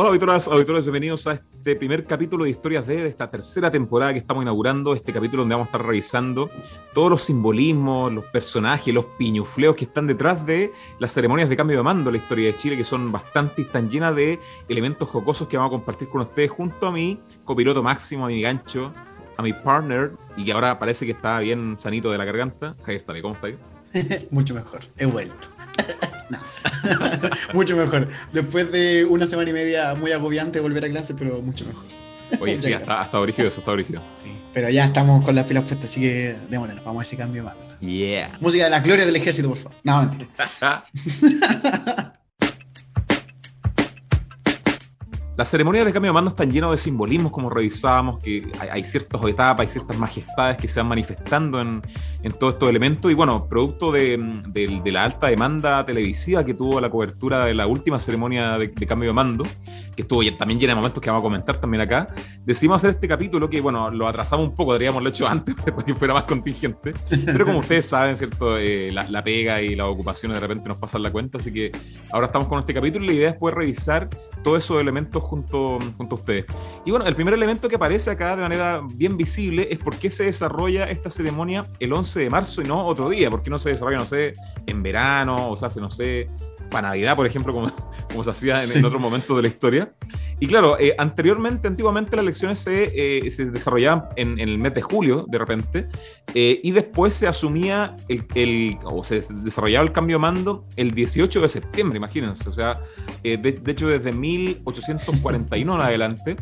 Hola auditoras, auditores, bienvenidos a este primer capítulo de Historias de, de esta tercera temporada que estamos inaugurando, este capítulo donde vamos a estar revisando todos los simbolismos, los personajes, los piñufleos que están detrás de las ceremonias de cambio de mando en la historia de Chile, que son bastante y están llenas de elementos jocosos que vamos a compartir con ustedes junto a mi copiloto máximo, a mi gancho, a mi partner, y que ahora parece que está bien sanito de la garganta. Javier, ¿cómo está ahí? Mucho mejor, he vuelto. mucho mejor. Después de una semana y media muy agobiante volver a clase, pero mucho mejor. Oye, sí, hasta, hasta brígido eso, está brígido. Sí, pero ya estamos con las pilas puestas, así que démosle, vamos a ese cambio de mando. Yeah. Música de las glorias del ejército, por favor. No, mentira. Las ceremonias de cambio de mando están llenas de simbolismos, como revisábamos, que hay, hay ciertas etapas, hay ciertas majestades que se van manifestando en, en todos estos elementos. Y bueno, producto de, de, de, la alta demanda televisiva que tuvo la cobertura de la última ceremonia de, de cambio de mando, que estuvo también llena de momentos que vamos a comentar también acá, decidimos hacer este capítulo que, bueno, lo atrasamos un poco, deberíamos lo hecho antes para que fuera más contingente. Pero como ustedes saben, ¿cierto? Eh, la, la, pega y las ocupaciones de repente nos pasan la cuenta, así que ahora estamos con este capítulo y la idea es poder revisar todos esos elementos junto, junto a ustedes. Y bueno, el primer elemento que aparece acá de manera bien visible es por qué se desarrolla esta ceremonia el 11 de marzo y no otro día, por qué no se desarrolla, no sé, en verano o se hace, no sé, para Navidad, por ejemplo, como, como se hacía en, sí. en otros momentos de la historia. Y claro, eh, anteriormente, antiguamente las elecciones se, eh, se desarrollaban en, en, el mes de julio, de repente, eh, y después se asumía el, el, o se desarrollaba el cambio de mando el 18 de septiembre, imagínense. O sea, de, de, hecho, desde 1841 en adelante,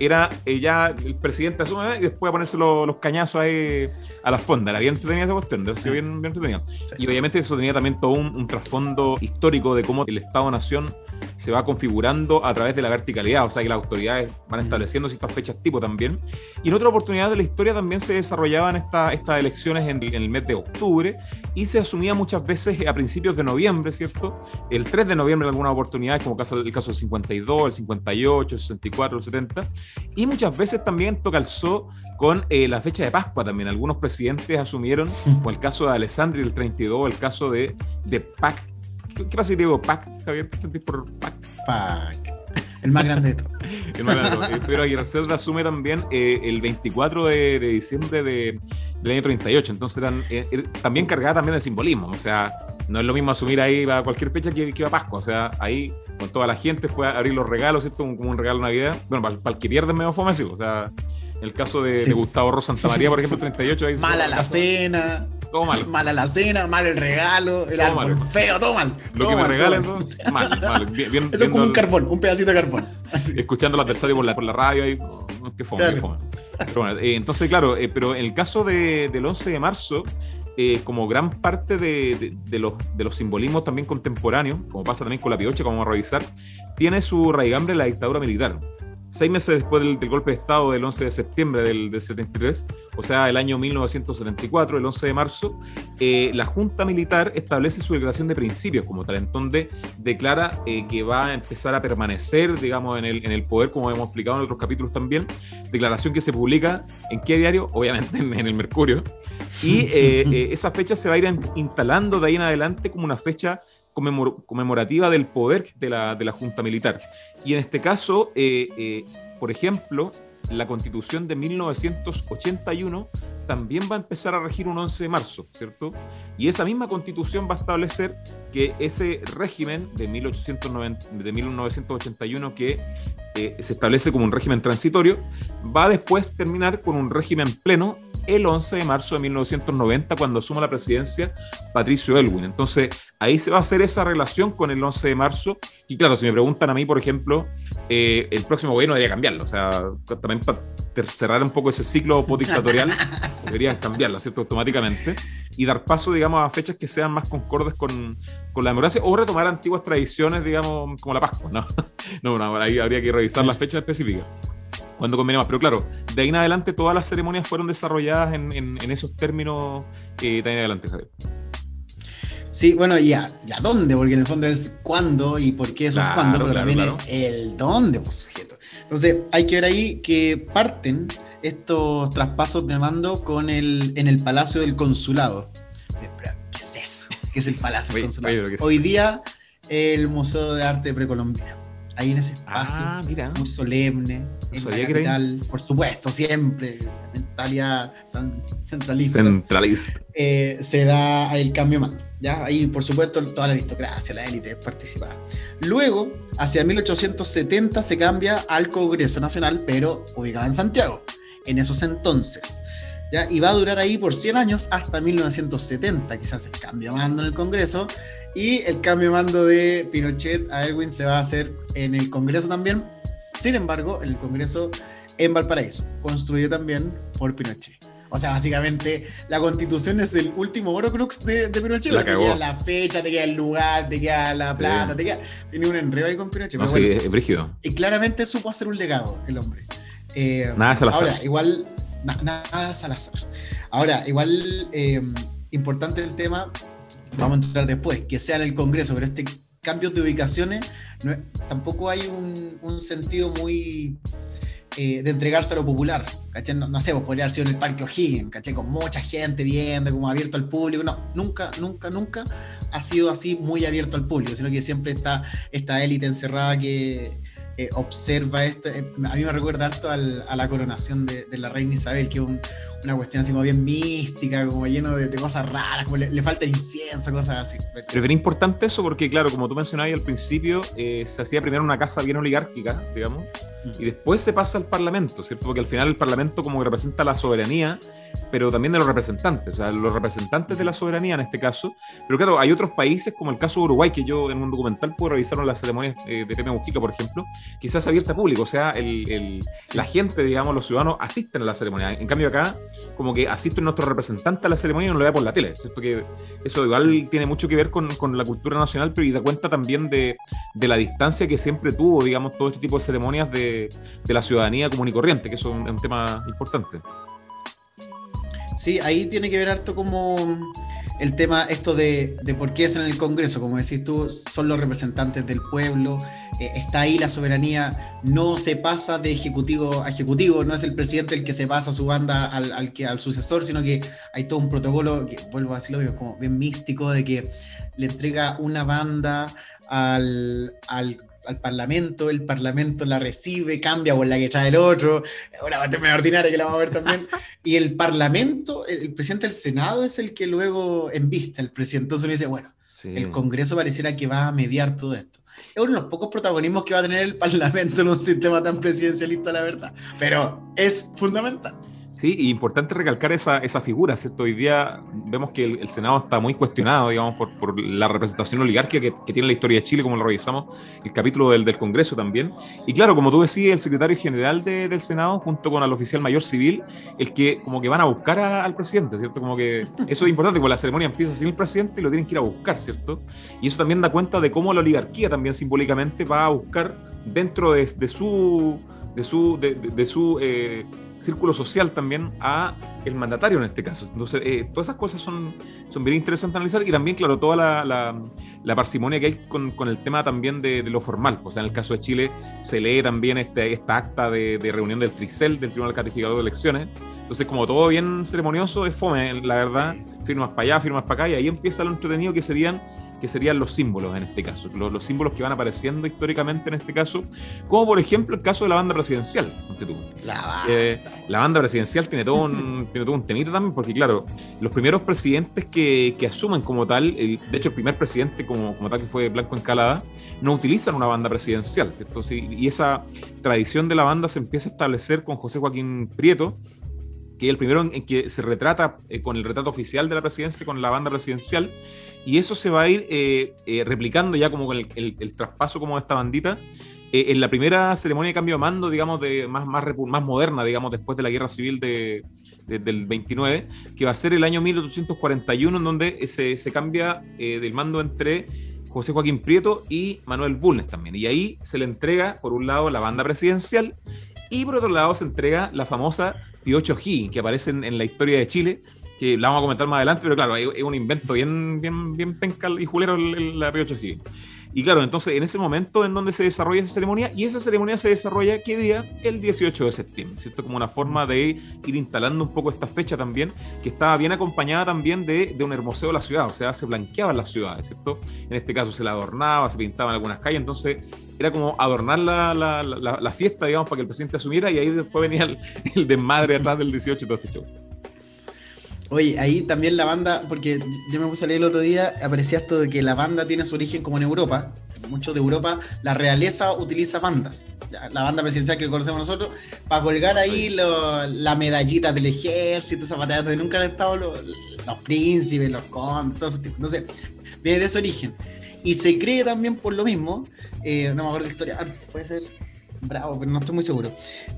era eh, ya el presidente asume y después a ponerse los, los cañazos ahí a la fonda. Era bien entretenida esa cuestión, era bien, bien entretenida. Sí. Y obviamente eso tenía también todo un, un trasfondo histórico de cómo el Estado-Nación se va configurando a través de la verticalidad, o sea que las autoridades van estableciendo ciertas fechas tipo también. Y en otra oportunidad de la historia también se desarrollaban esta, estas elecciones en, en, el mes de octubre y se asumía muchas veces a principios de noviembre, ¿cierto? El 3 de noviembre en algunas oportunidades, como caso, el caso del 52, el 58, el 64, el 70. Y muchas veces también esto calzó con eh, la fecha de Pascua también. Algunos presidentes asumieron, como el caso de Alessandri el 32, el caso de, de Pac ¿Qué, pasa si digo Pac, Javier? ¿Qué sentís por Pac? Pac. El más grande de todos. el más grande de todos. Pero Aguirre Cerda asume también eh, el 24 de, de diciembre de, del año 38. Entonces eran eh, eh, también cargada también de simbolismo. O sea, no es lo mismo asumir ahí a cualquier fecha que, que a Pascua. O sea, ahí con toda la gente fue a abrir los regalos, ¿cierto? Como un regalo de Navidad. Bueno, para, para el que pierde medio fome, sí. O sea, en el caso de, sí. de Gustavo Rosa Santa María, por ejemplo, 38. Ahí Mala la cena. Todo mal. Mala la cena, mal el regalo, el todo árbol mal. feo, todo mal. Lo todo que mal, me regalen, todo mal, mal. Bien, bien, Eso es como un carbón, un pedacito de carbón. Escuchando el adversario por la, por la radio, ahí, qué fome, claro. qué fome. Pero bueno, eh, entonces, claro, eh, pero en el caso de, del 11 de marzo, eh, como gran parte de, de, de, los, de los simbolismos también contemporáneos, como pasa también con la piocha, como vamos a revisar, tiene su raigambre en la dictadura militar seis meses después del, del, golpe de Estado del 11 de septiembre del, del, 73, o sea, el año 1974, el 11 de marzo, eh, la Junta Militar establece su declaración de principios como tal, en donde declara eh, que va a empezar a permanecer, digamos, en el, en el poder, como hemos explicado en otros capítulos también, declaración que se publica en qué diario, obviamente en, en el Mercurio, y eh, esa fecha se va a ir instalando de ahí en adelante como una fecha conmemor conmemorativa del poder de la, de la, Junta Militar. Y en este caso, eh, eh, por ejemplo, la constitución de 1981 también va a empezar a regir un 11 de marzo, ¿cierto? Y esa misma constitución va a establecer que ese régimen de, 1890, de 1981 que eh, se establece como un régimen transitorio, va a después terminar con un régimen pleno el 11 de marzo de 1990 cuando asuma la presidencia Patricio Elwin. Entonces ahí se va a hacer esa relación con el 11 de marzo y claro, si me preguntan a mí, por ejemplo, eh, el próximo gobierno debería cambiarlo, o sea, también para cerrar un poco ese ciclo postdictatorial, deberían cambiarla, ¿cierto? Automáticamente y dar paso, digamos, a fechas que sean más concordes con, con la democracia o retomar antiguas tradiciones, digamos, como la Pascua, ¿no? no, no ahí habría que revisar las fechas específicas cuando conviene más. Pero claro, de ahí en adelante todas las ceremonias fueron desarrolladas en, en, en esos términos eh, de ahí en adelante, Javier. Sí, bueno, ya, ya dónde, porque en el fondo es cuándo y por qué eso claro, es cuándo, pero claro, también claro. el dónde, pues, sujeto. Entonces, hay que ver ahí que parten estos traspasos de mando con el, en el Palacio del Consulado. ¿Qué es eso? ¿Qué es el Palacio del Consulado? Hoy día, el Museo de Arte Precolombino ahí en ese espacio, ah, muy solemne, la capital, por supuesto, siempre, mentalidad tan centralista. Centralista. Eh, se da el cambio de mando. ¿ya? Ahí, por supuesto, toda la aristocracia, la élite participaba. Luego, hacia 1870 se cambia al Congreso Nacional, pero ubicado en Santiago, en esos entonces. ¿ya? Y va a durar ahí por 100 años hasta 1970, quizás el cambio de mando en el Congreso. Y el cambio de mando de Pinochet a Elwin se va a hacer en el Congreso también. Sin embargo, en el Congreso en Valparaíso, construido también por Pinochet. O sea, básicamente la constitución es el último oro crux de, Pinochet. te queda la fecha, te queda el lugar, te queda la plata, te queda. Tiene un enredo ahí con Pinochet. No, sí, es brígido. Y claramente supo hacer un legado el hombre. Eh, nada Salazar. Ahora, igual. nada Salazar. Ahora, igual eh, importante el tema, vamos a entrar después, que sea en el Congreso, pero este cambio de ubicaciones tampoco hay un, sentido muy eh, de entregarse a lo popular. No, sé, pues podría sido en el Parque O'Higgins, ¿caché? Con mucha gente viendo, como abierto al público. No, nunca, nunca, nunca ha sido así muy abierto al público, sino que siempre está esta élite encerrada que eh, observa esto. Eh, a mí me recuerda harto a la coronación de, la reina Isabel, que es una cuestión así como bien mística, como lleno de, cosas raras, como le, falta el incienso, cosas así. Pero era importante eso porque, claro, como tú mencionabas al principio, se hacía primero una casa bien oligárquica, digamos, y después se pasa al Parlamento, ¿cierto? Porque al final el Parlamento como que representa la soberanía, pero también de los representantes, o sea, los representantes de la soberanía en este caso. Pero claro, hay otros países como el caso de Uruguay, que yo en un documental pude revisar las ceremonias eh, de Pepe Mujica, por ejemplo, quizás abierta a público, o sea, el, la gente, digamos, los ciudadanos asisten a la ceremonia. En cambio acá, como que asisten nuestros representantes a la ceremonia y no lo ve por la tele, ¿cierto? Que eso igual tiene mucho que ver con, con la cultura nacional, pero y da cuenta también de, de la distancia que siempre tuvo, digamos, todo este tipo de ceremonias de de, la ciudadanía común y corriente, que eso es un, tema importante. Sí, ahí tiene que ver harto como el tema esto de, por qué es en el Congreso, como decís tú, son los representantes del pueblo, eh, está ahí la soberanía, no se pasa de ejecutivo a ejecutivo, no es el presidente el que se pasa su banda al, al sucesor, sino que hay todo un protocolo, que vuelvo a decirlo, como bien místico, de que le entrega una banda al, al al Parlamento, el Parlamento la recibe, cambia por la que trae el otro, una cuestión ordinaria que la vamos a ver también, y el Parlamento, el, presidente del Senado es el que luego envista el presidente, entonces uno dice, bueno, el Congreso pareciera que va a mediar todo esto. Es uno de los pocos protagonismos que va a tener el Parlamento en un sistema tan presidencialista, la verdad, pero es fundamental. Sí, y importante recalcar esa, esa figura, ¿cierto? Hoy día vemos que el, Senado está muy cuestionado, digamos, por, por la representación oligárquica que, tiene la historia de Chile, como lo revisamos, el capítulo del, del Congreso también. Y claro, como tú decías, el secretario general de, del Senado, junto con el oficial mayor civil, el que como que van a buscar al presidente, ¿cierto? Como que eso es importante, porque la ceremonia empieza sin el presidente y lo tienen que ir a buscar, ¿cierto? Y eso también da cuenta de cómo la oligarquía también simbólicamente va a buscar dentro de, su de su, de su eh, círculo social también a el mandatario en este caso. Entonces, eh, todas esas cosas son, son bien interesantes analizar y también, claro, toda la, la, parsimonia que hay con, con, el tema también de, lo formal. O sea, en el caso de Chile se lee también este, esta acta de, de reunión del Tricel, del Tribunal Calificador de Elecciones. Entonces, como todo bien ceremonioso, es fome, la verdad, firmas para allá, firmas para acá, y ahí empieza lo entretenido que serían que serían los símbolos en este caso, los, símbolos que van apareciendo históricamente en este caso, como por ejemplo el caso de la banda presidencial. La banda. Eh, la banda presidencial tiene todo, un, tiene todo un temita también, porque claro, los primeros presidentes que, que asumen como tal, de hecho el primer presidente como, como tal que fue Blanco Encalada, no utilizan una banda presidencial. y esa tradición de la banda se empieza a establecer con José Joaquín Prieto, que es el primero en, que se retrata eh, con el retrato oficial de la presidencia, con la banda presidencial, y eso se va a ir eh, eh, replicando ya como con el, traspaso como de esta bandita. Eh, en la primera ceremonia de cambio de mando, digamos, de más, más, moderna, digamos, después de la guerra civil de, del 29, que va a ser el año 1841, en donde se, se cambia del mando entre José Joaquín Prieto y Manuel Bulnes también. Y ahí se le entrega, por un lado, la banda presidencial y por otro lado se entrega la famosa Piocho G, que aparece en la historia de Chile, que la vamos a comentar más adelante, pero claro, es un invento bien, bien, bien pencal y julero la P8G. Y claro, entonces en ese momento en donde se desarrolla esa ceremonia, y esa ceremonia se desarrolla, ¿qué día? El 18 de septiembre, ¿cierto? Como una forma de ir instalando un poco esta fecha también, que estaba bien acompañada también de, de un hermoseo de la ciudad, o sea, se blanqueaban las ciudades, ¿cierto? En este caso se la adornaba, se pintaban algunas calles, entonces era como adornar la, la, la, fiesta, digamos, para que el presidente asumiera, y ahí después venía el, el desmadre atrás del 18 y todo este show. Oye, ahí también la banda, porque yo me puse a leer el otro día, aparecía esto de que la banda tiene su origen como en Europa. Muchos de Europa, la realeza utiliza bandas. La banda presidencial que conocemos nosotros, para colgar ahí la medallita del ejército, esa batalla donde nunca han estado los, príncipes, los condes, todo eso. Entonces, viene de ese origen. Y se cree también por lo mismo, eh, no me acuerdo de historia, puede ser bravo, pero no estoy muy seguro.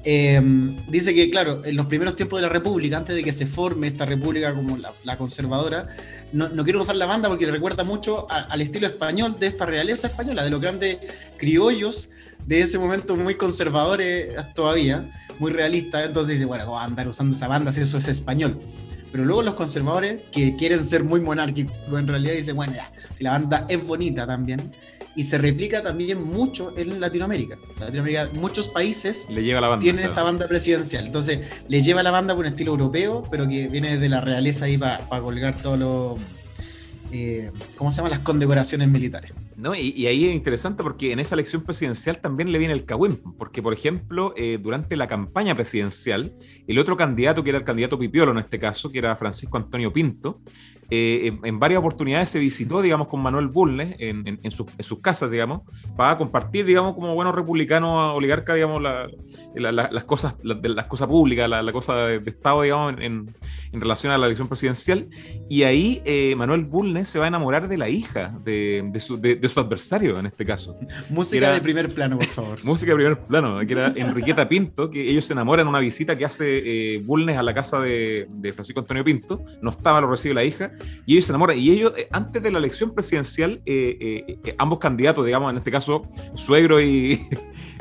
Em, dice que, claro, en los primeros tiempos de la República, antes de que se forme esta República como la, conservadora, no, quiero usar la banda porque recuerda mucho al estilo español de esta realeza española, de los grandes criollos de ese momento muy conservadores todavía, muy realistas. Entonces dice, bueno, a andar usando esa banda si eso es español? Pero luego los conservadores, que quieren ser muy monárquicos, en realidad dicen, bueno, ya, si la banda es bonita también, y se replica también mucho en Latinoamérica. Latinoamérica, muchos países le lleva la banda, tienen esta banda presidencial. Entonces, le lleva la banda por un estilo europeo, pero que viene de la realeza ahí para colgar todos los. Eh, ¿Cómo se llaman? Las condecoraciones militares. ¿no? Y, ahí es interesante porque en esa elección presidencial también le viene el cagüín, porque por ejemplo, eh, durante la campaña presidencial, el otro candidato, que era el candidato Pipiolo en este caso, que era Francisco Antonio Pinto, eh, en, varias oportunidades se visitó, digamos, con Manuel Bulnes en, sus casas, digamos, para compartir, digamos, como buenos republicanos oligarcas, digamos, las, cosas, las cosas públicas, la, cosa de, Estado, digamos, en, relación a la elección presidencial. Y ahí eh, Manuel Bulnes se va a enamorar de la hija de, su, su, adversario, en este caso. Música de primer plano, por favor. música de primer plano, que era Enriqueta Pinto, que ellos se enamoran en una visita que hace eh, Bulnes a la casa de, de Francisco Antonio Pinto. No estaba, lo recibe la hija y ellos se enamoran. Y ellos, eh, antes de la elección presidencial, eh, eh, ambos candidatos, digamos, en este caso, suegro y,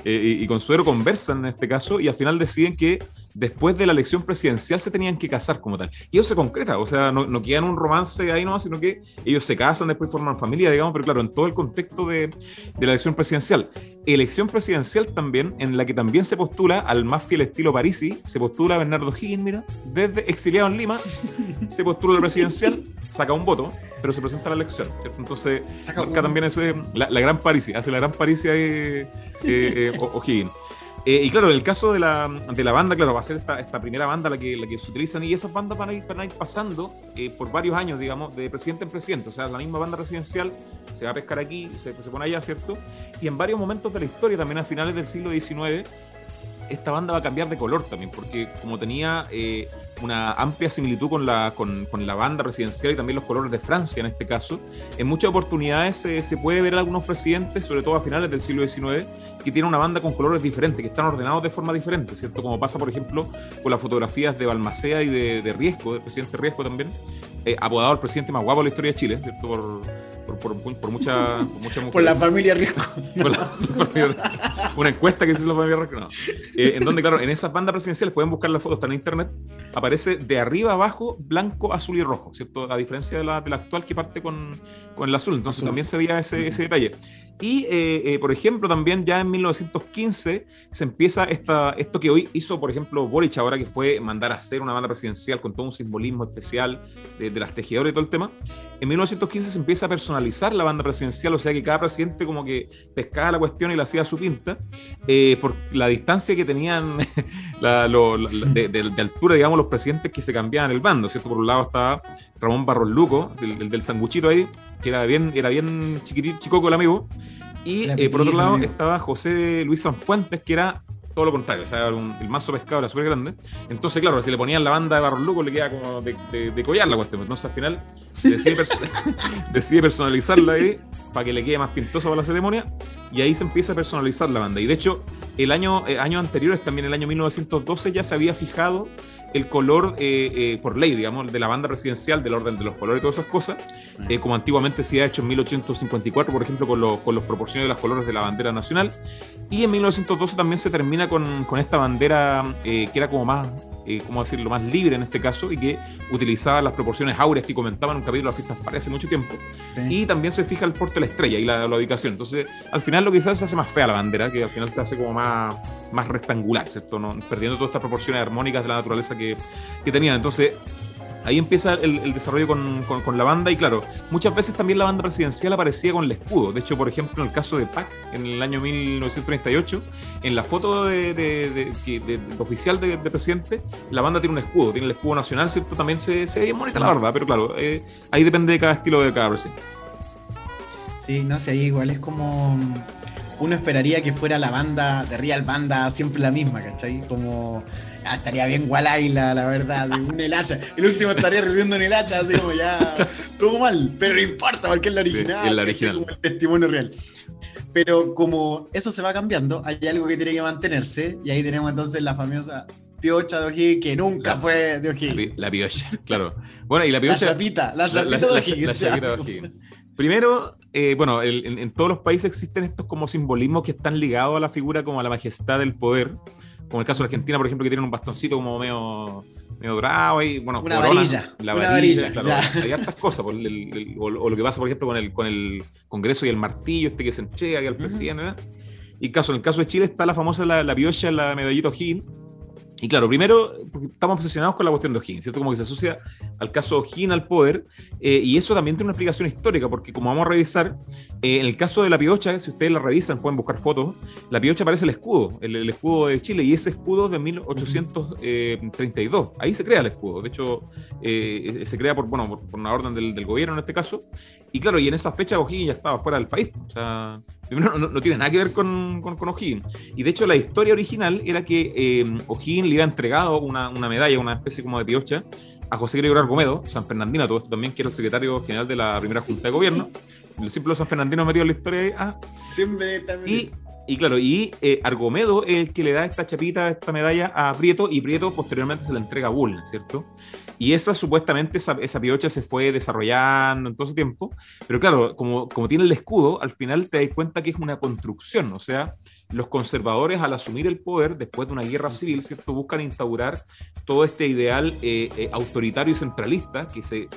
y, consuegro, conversan en este caso y al final deciden que después de la elección presidencial se tenían que casar como tal. Y eso se concreta, o sea, no, no quedan un romance ahí nomás, sino que ellos se casan, después forman familia, digamos, pero claro, en todo el contexto de, de la elección presidencial. Elección presidencial también, en la que también se postula al más fiel estilo Parisi, se postula a Bernardo Higgins, mira, desde exiliado en Lima, se postula la presidencial, saca un voto, pero se presenta a la elección. Entonces, marca también ese, la, gran Parisi, hace la gran Parisi ahí eh, eh, O'Higgins. Eh, y claro, en el caso de la, de la, banda, claro, va a ser esta, esta primera banda la que, se utilizan y esas bandas van a ir, van a ir pasando eh, por varios años, digamos, de presidente en presidente. O sea, la misma banda residencial se va a pescar aquí, se, se pone allá, ¿cierto? Y en varios momentos de la historia, también a finales del siglo XIX, esta banda va a cambiar de color también, porque como tenía eh, una amplia similitud con la, con, con, la banda presidencial y también los colores de Francia en este caso, en muchas oportunidades se puede ver algunos presidentes, sobre todo a finales del siglo XIX, que tienen una banda con colores diferentes, que están ordenados de forma diferente, ¿cierto? Como pasa, por ejemplo, con las fotografías de Balmacea y de, de Riesco, del presidente Riesco también, eh, apodado el presidente más guapo de la historia de Chile, ¿cierto? Por, por, por, mucha, por, la familia Riesco. una encuesta que hizo la familia Riesco. No. Eh, en donde, claro, en esas bandas presidenciales pueden buscar las fotos, están en internet, aparece de arriba abajo blanco, azul y rojo, ¿cierto? A diferencia de la, de la actual que parte con, con el azul. Entonces también se veía ese, ese detalle. Y, eh, eh, por ejemplo, también ya en 1915 se empieza esta, esto que hoy hizo, por ejemplo, Boric ahora, que fue mandar a hacer una banda presidencial con todo un simbolismo especial de, de las tejedoras y todo el tema. En 1915 se empieza a personalizar la banda presidencial, o sea que cada presidente como que pescaba la cuestión y la hacía a su pinta, eh, por la distancia que tenían la, de, altura, digamos, los presidentes que se cambiaban el bando, ¿cierto? Por un lado estaba Ramón Barros Luco, el, del sanguchito ahí, que era bien, era bien chiquitito, chicoco el amigo. Y eh, por otro lado estaba José Luis Sanfuentes, que era todo lo contrario, o sea, el mazo pescado era súper grande. Entonces, claro, si le ponían la banda de Barros Luco, le queda como de, collar la cuestión. Entonces, al final, decide, decide personalizarla ahí para que le quede más pintoso para la ceremonia. Y ahí se empieza a personalizar la banda. Y de hecho, el año, eh, años anteriores, también el año 1912, ya se había fijado el color eh, eh, por ley, digamos, de la banda presidencial, del orden de los colores y todas esas cosas, eh, como antiguamente se ha hecho en 1854, por ejemplo, con, con los proporciones de los colores de la bandera nacional. Y en 1912 también se termina con, con esta bandera que era como más eh, ¿cómo decirlo?, más libre en este caso y que utilizaba las proporciones áureas que comentaba en un capítulo de las fiestas para hace mucho tiempo. Y también se fija el porte de la estrella y la, ubicación. Entonces, al final lo que se hace, se hace más fea la bandera, que al final se hace como más, más rectangular, ¿cierto? ¿No? Perdiendo todas estas proporciones armónicas de la naturaleza que, que tenían. Entonces, ahí empieza el, desarrollo con, la banda y claro, muchas veces también la banda presidencial aparecía con el escudo. De hecho, por ejemplo, en el caso de PAC, en el año 1938, en la foto de, oficial de, presidente, la banda tiene un escudo, tiene el escudo nacional, ¿cierto? También se, se ve bonita la barba, pero claro, eh, ahí depende de cada estilo de cada presidente. Sí, no sé, ahí igual es como uno esperaría que fuera la banda de Real Banda siempre la misma, ¿cachai? Como ah, estaría bien Gualaila, la verdad, un el hacha. El último estaría recibiendo en el hacha, así como ya todo mal, pero no importa porque es la original, es la original. Como el testimonio real. Pero como eso se va cambiando, hay algo que tiene que mantenerse y ahí tenemos entonces la famosa piocha de O'Higgins que nunca fue de O'Higgins. La, piocha, claro. Bueno, y la piocha. La chapita, la chapita. La, chapita de O'Higgins. Primero, eh, bueno, en, todos los países existen estos como simbolismos que están ligados a la figura como a la majestad del poder, como el caso de Argentina, por ejemplo, que tiene un bastoncito como medio, medio dorado y bueno, una varilla, la varilla, claro, hay hartas cosas, o, lo que pasa, por ejemplo, con el, con el Congreso y el martillo este que se entrega al presidente, Y caso, en el caso de Chile está la famosa la, la piocha, la medallita O'Higgins, y claro, primero, estamos obsesionados con la cuestión de O'Higgins, ¿cierto? Como que se asocia al caso O'Higgins al poder, eh, y eso también tiene una explicación histórica, porque como vamos a revisar, eh, en el caso de la piocha, si ustedes la revisan, pueden buscar fotos, la piocha aparece el escudo, el, escudo de Chile, y ese escudo de 1832, ahí se crea el escudo, de hecho, eh, se crea por, bueno, por, una orden del, gobierno en este caso, y claro, y en esa fecha O'Higgins ya estaba fuera del país, o sea, Primero, no, tiene nada que ver con, con, O'Higgins. Y de hecho, la historia original era que eh, O'Higgins le había entregado una, una, medalla, una especie como de piocha, a José Gregorio Argumedo, San Fernandino, todo esto también, que era el secretario general de la primera Junta de Gobierno. El símbolo San Fernandino metido en la historia. Ah. Siempre también. Y, claro, y eh, Argomedo es el que le da esta chapita, esta medalla a Prieto, y Prieto posteriormente se la entrega a Bull, ¿cierto? Y esa supuestamente, esa, esa, piocha se fue desarrollando en todo ese tiempo, pero claro, como, como tiene el escudo, al final te das cuenta que es una construcción, o sea, los conservadores al asumir el poder después de una guerra civil, ¿cierto? Buscan instaurar todo este ideal eh, eh, autoritario y centralista que se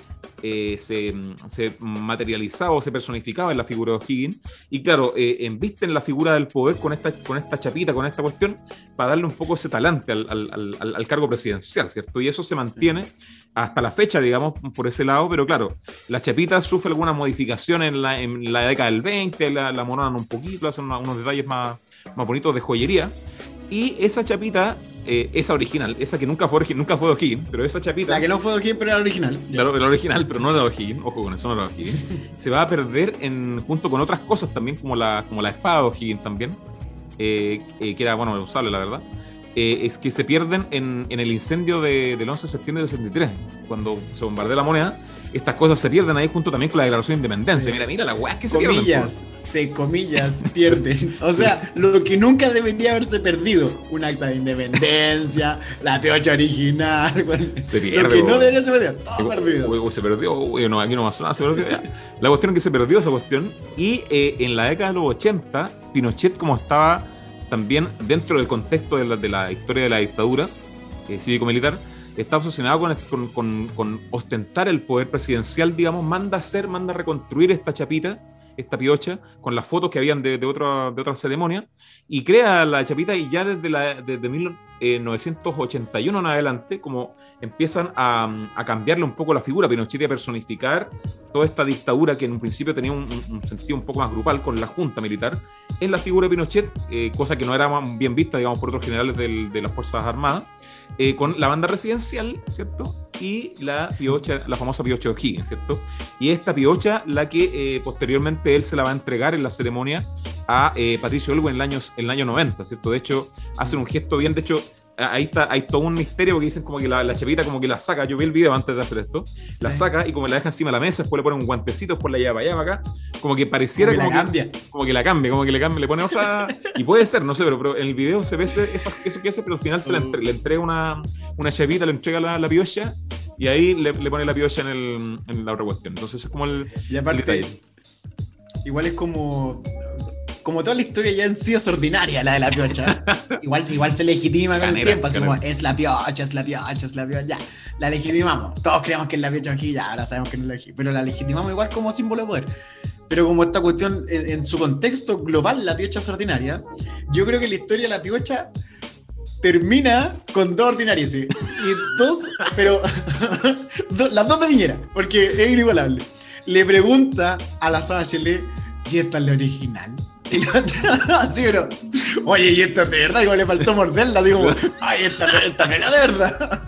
eh, se, se, materializaba o se personificaba en la figura de O'Higgins. Y claro, eh, embisten la figura del poder con esta, con esta chapita, con esta cuestión, para darle un poco ese talante al, al, al, cargo presidencial, ¿cierto? Y eso se mantiene hasta la fecha, digamos, por ese lado, pero claro, la chapita sufre algunas modificaciones en la, en la década del 20, la, la un poquito, hacen unos detalles más, más bonitos de joyería. Y esa chapita eh, esa original, esa que nunca fue, nunca fue de O'Higgins, pero esa chapita. La que no fue de O'Higgins, pero era original. Claro, era original, pero no era de O'Higgins, ojo con eso, no era de O'Higgins. se va a perder en, junto con otras cosas también, como la, como la espada de O'Higgins también, eh, eh, que era, bueno, usable, la verdad. es que se pierden en, en el incendio de, del 11 de septiembre del 63, cuando se bombardea la moneda estas cosas se pierden ahí junto también con la declaración de independencia. Mira, mira la weá que se comillas, pierden. Se comillas, pierden. O sea, lo que nunca debería haberse perdido. Un acta de independencia, la piocha original. se pierde, lo que no debería haberse perdido. Todo perdido. Uy, se perdió. No, aquí no más nada. Se perdió. La cuestión es que se perdió esa cuestión. Y eh, en la década de los 80, Pinochet, como estaba también dentro del contexto de la, de la historia de la dictadura eh, cívico-militar, está obsesionado con, con, con, ostentar el poder presidencial, digamos, manda hacer, manda reconstruir esta chapita, esta piocha, con las fotos que habían de, de, otra, de otra ceremonia, y crea la chapita y ya desde, la, desde 1981 en adelante, como empiezan a, cambiarle un poco la figura, Pinochet y a personificar toda esta dictadura que en un principio tenía un, sentido un poco más grupal con la junta militar, en la figura de Pinochet, eh, cosa que no era bien vista, digamos, por otros generales de las Fuerzas Armadas, eh, con la banda residencial, ¿cierto? Y la piocha, la famosa piocha O'Higgins, ¿cierto? Y esta piocha, la que eh, posteriormente él se la va a entregar en la ceremonia a eh, Patricio Olgo en el año, en el año 90, ¿cierto? De hecho, hacen un gesto bien, de hecho, ahí está, hay todo un misterio porque dicen como que la, la chapita como que la saca, yo vi el video antes de hacer esto, la saca y como la deja encima de la mesa, después le pone un guantecito, después la lleva para allá, para acá, como que pareciera como, que, la cambia. como que la cambia, como que le cambia, le pone otra, y puede ser, no sé, pero, pero en el video se ve ese, eso que hace, pero al final se le, entrega una, una chapita, le entrega la, la piocha y ahí le, le, pone la piocha en, el, en la otra cuestión. Entonces es como el, y aparte, Igual es como como toda la historia ya en sí es ordinaria, la de la piocha, igual, igual se legitima con el tiempo, así como es la piocha, es la piocha, es la piocha, ya, la legitimamos. Todos creemos que es la piocha ya, ahora sabemos que no es la pero la legitimamos igual como símbolo de poder. Pero como esta cuestión en, su contexto global, la piocha es ordinaria, yo creo que la historia de la piocha termina con dos ordinarios, sí. Y dos, pero las dos de Viñera, porque es inigualable. Le pregunta a la Saba ¿y esta es la original? Y la así, pero, oye, ¿y esta es de verdad? Igual le faltó morderla, digo, ay, esta, esta no es la de verdad.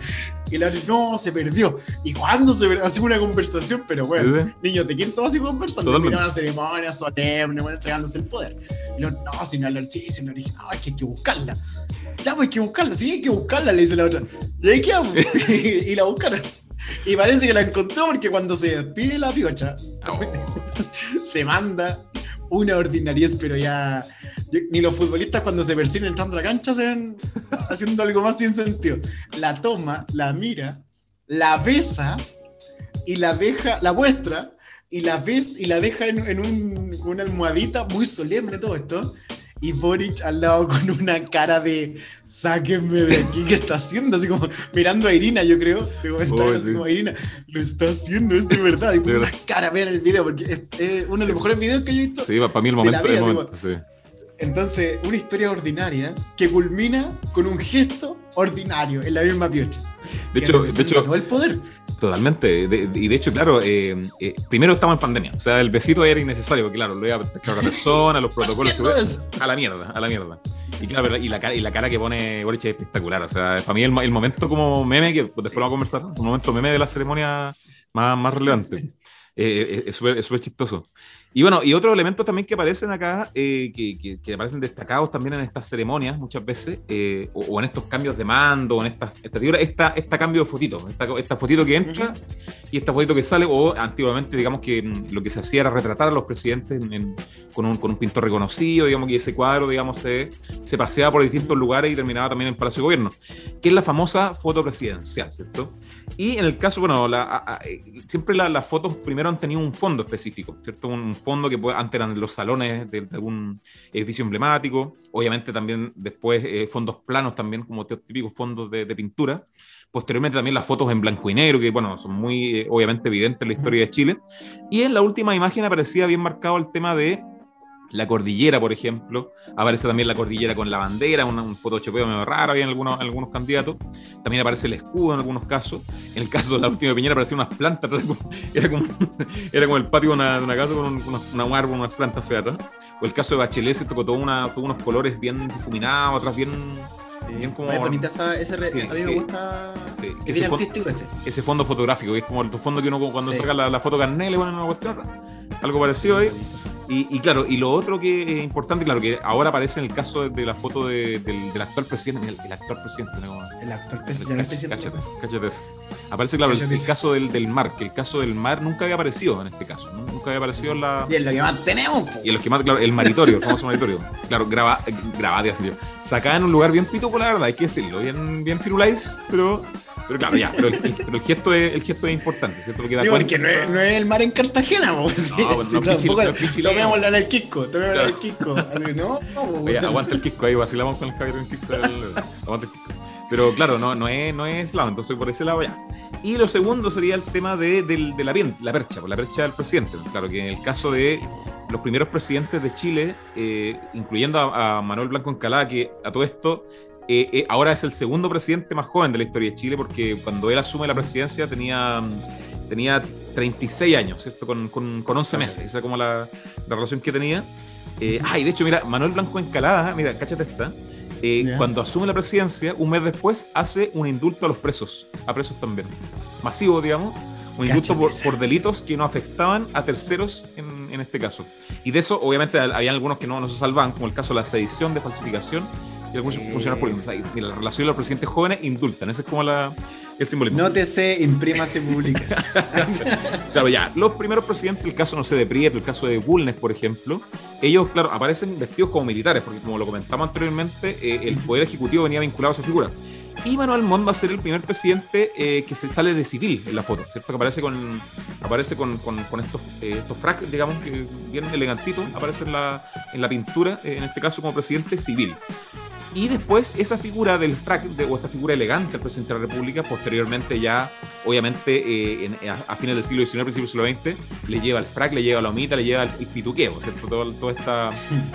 Y la no, se perdió. ¿Y cuándo se perdió? Hacemos una conversación, pero bueno, niños, ¿de quién todos así conversando? Termina una ceremonia solemne, bueno, entregándose el poder. Y lo, no, si no, sí, si no original, es que hay que buscarla. Ya, pues hay que buscarla, sí, hay que buscarla, le dice la otra. Y ahí quedamos. y, la buscaron. Y parece que la encontró porque cuando se despide la piocha, oh. se manda una ordinariez, pero ya. ni los futbolistas cuando se persiguen entrando a la cancha se ven haciendo algo más sin sentido. La toma, la mira, la besa y la deja, la muestra y la ves y la deja en, en un, una almohadita muy solemne todo esto y Boric al lado con una cara de sáquenme de aquí, ¿qué está haciendo? Así como mirando a Irina, yo creo. Te comentaron oh, así como Irina, lo está haciendo, es de verdad. Y pone una cara, vean el video, porque es, uno de los mejores videos que yo he visto. Sí, para mí el momento. sí. Entonces, una historia ordinaria que culmina con un gesto ordinario en la misma piocha. De hecho, de hecho, todo el poder. Totalmente. y de hecho, claro, eh, eh, primero estamos en pandemia. O sea, el besito era innecesario, porque claro, lo iba a pescar a la persona, los protocolos. a la mierda, a la mierda. Y claro, y la, y la cara que pone Boric es espectacular. O sea, para mí el, el momento como meme, que después lo vamos a conversar, un momento meme de la ceremonia más, más relevante. Eh, es súper chistoso. Y bueno, y otros elementos también que aparecen acá, eh, que, que, aparecen destacados también en estas ceremonias muchas veces, eh, o, en estos cambios de mando, o en estas esta, esta, esta cambio de fotito, esta, esta fotito que entra y esta fotito que sale, o antiguamente, digamos que mm, lo que se hacía era retratar a los presidentes con, un, con, un, pintor reconocido, digamos que ese cuadro, digamos, se, se paseaba por distintos lugares y terminaba también en Palacio de Gobierno, que es la famosa foto presidencial, ¿cierto? Y en el caso, bueno, la, eh, siempre las fotos primero han tenido un fondo específico, ¿cierto? Un fondo que antes eran los salones de, algún edificio emblemático, obviamente también después eh, fondos planos también, como típicos fondos de, pintura. Posteriormente también las fotos en blanco y negro, que bueno, son muy eh, obviamente evidentes en la historia de Chile. Y en la última imagen aparecía bien marcado el tema de la cordillera, por ejemplo. Aparece también la cordillera con la bandera, un, un photoshopeo medio raro en algunos, algunos candidatos. También aparece el escudo en algunos casos. En el caso de la última de Piñera aparecían unas plantas. Era como, era como el patio de una, casa con una, una árbol, unas plantas feas. O el caso de Bachelet se tocó todo una, todos unos colores bien difuminados, otras bien bien como. Es bonita esa, ese a mí me gusta. ese, artístico ese. Ese fondo fotográfico, que es como el fondo que uno cuando saca la, foto carnel le ponen una cuestión. Algo parecido ahí. Y, claro, y lo otro que es importante, claro, que ahora aparece en el caso de, la foto del, actual presidente, el, actual presidente, El actual presidente. Cáchate, cáchate, Aparece, claro, el, caso del, del, mar, que el caso del mar nunca había aparecido en este caso, nunca había aparecido en la... Y en lo que más tenemos. Y en lo que más, claro, el maritorio, el famoso maritorio. Claro, graba, grabado, así Sacada en un lugar bien pituco, la verdad, hay que decirlo, bien, bien firuláis, pero pero claro, ya, pero el, gesto, es, el gesto es importante, ¿cierto? Porque sí, porque no es, no es, el mar en Cartagena, pues. Sí, no, bueno, no, tampoco, tomémoslo en el Kiko, tomémoslo en el Kiko. No, Oye, aguanta el Kiko ahí, vacilamos con el Javier en aguanta el Kiko. Pero claro, no, no es, no es lado, entonces por ese lado ya. Y lo segundo sería el tema de, de, de la, la percha, pues, la percha del presidente. Claro que en el caso de los primeros presidentes de Chile, eh, incluyendo a, a, Manuel Blanco Encalada, que a todo esto eh, eh, ahora es el segundo presidente más joven de la historia de Chile, porque cuando él asume la presidencia tenía, tenía 36 años, ¿cierto? Con, con, con 11 meses, esa es como la, la, relación que tenía. Eh, ah, y de hecho, mira, Manuel Blanco Encalada, mira, cáchate esta, eh, cuando asume la presidencia, un mes después hace un indulto a los presos, a presos también, masivo, digamos, un indulto por, por, delitos que no afectaban a terceros en, en, este caso. Y de eso, obviamente, había algunos que no, no se salvan, como el caso de la sedición, de falsificación y algunos eh... funcionarios políticos. la relación de los presidentes jóvenes indultan, ese es como la, el simbolismo. Nótese, imprímase públicas. claro, ya, los primeros presidentes, el caso, no sé, de Prieto, el caso de Bulnes, por ejemplo, ellos, claro, aparecen vestidos como militares, porque como lo comentamos anteriormente, eh, el poder ejecutivo venía vinculado a esa figura. Y Manuel Montt va a ser el primer presidente eh, que se sale de civil en la foto, ¿cierto? Que aparece con, aparece con, con, estos, eh, estos fracs, digamos, que bien elegantitos, aparece en la, en la pintura, en este caso como presidente civil. Y después esa figura del frac, o esta figura elegante del presidente de la República, posteriormente ya, obviamente, eh, a, fines del siglo XIX, principios del siglo XX, le lleva el frac, le lleva la omita, le lleva el, pituqueo, ¿cierto? toda, esta,